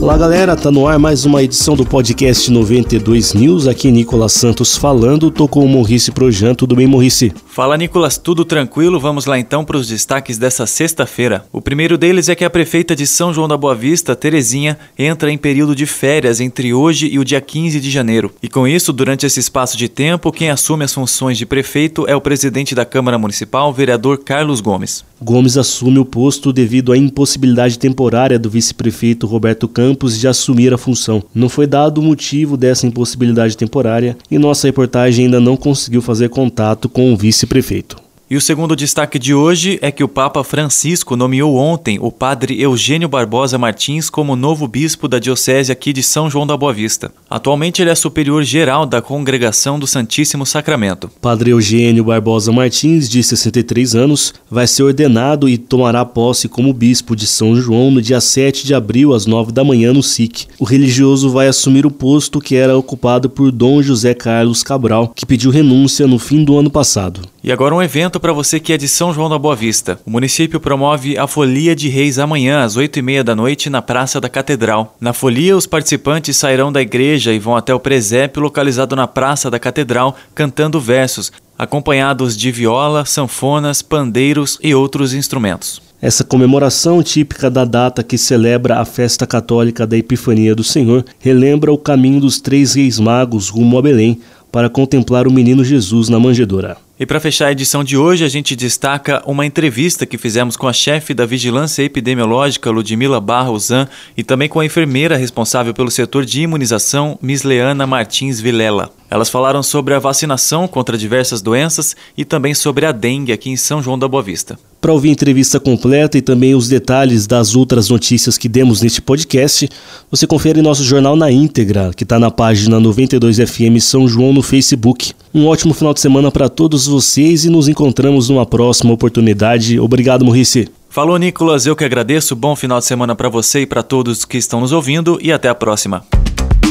Olá galera, tá no ar mais uma edição do podcast 92 News. Aqui Nicolas Santos falando, tô com o Morrice Projan, tudo bem Morrice? Fala Nicolas, tudo tranquilo? Vamos lá então para os destaques dessa sexta-feira. O primeiro deles é que a prefeita de São João da Boa Vista, Terezinha, entra em período de férias entre hoje e o dia 15 de janeiro. E com isso, durante esse espaço de tempo, quem assume as funções de prefeito é o presidente da Câmara Municipal, vereador Carlos Gomes. Gomes assume o posto devido à impossibilidade temporária do vice-prefeito Roberto Campos de assumir a função. Não foi dado o motivo dessa impossibilidade temporária e nossa reportagem ainda não conseguiu fazer contato com o vice-prefeito. E o segundo destaque de hoje é que o Papa Francisco nomeou ontem o padre Eugênio Barbosa Martins como novo bispo da Diocese aqui de São João da Boa Vista. Atualmente ele é superior geral da Congregação do Santíssimo Sacramento. Padre Eugênio Barbosa Martins, de 63 anos, vai ser ordenado e tomará posse como bispo de São João no dia 7 de abril, às 9 da manhã, no SIC. O religioso vai assumir o posto que era ocupado por Dom José Carlos Cabral, que pediu renúncia no fim do ano passado. E agora um evento para você que é de São João da Boa Vista. O município promove a Folia de Reis amanhã, às 8 e meia da noite, na Praça da Catedral. Na folia, os participantes sairão da igreja e vão até o presépio localizado na Praça da Catedral, cantando versos, acompanhados de viola, sanfonas, pandeiros e outros instrumentos. Essa comemoração típica da data que celebra a festa católica da Epifania do Senhor relembra o caminho dos três reis magos rumo a Belém para contemplar o menino Jesus na manjedoura. E para fechar a edição de hoje, a gente destaca uma entrevista que fizemos com a chefe da Vigilância Epidemiológica, Ludmila Barrosan, e também com a enfermeira responsável pelo setor de imunização, Misleana Martins Vilela. Elas falaram sobre a vacinação contra diversas doenças e também sobre a dengue aqui em São João da Boa Vista. Para ouvir a entrevista completa e também os detalhes das outras notícias que demos neste podcast, você confere nosso jornal na íntegra, que está na página 92FM São João no Facebook. Um ótimo final de semana para todos vocês e nos encontramos numa próxima oportunidade. Obrigado, Maurice. Falou, Nicolas. Eu que agradeço. Bom final de semana para você e para todos que estão nos ouvindo e até a próxima.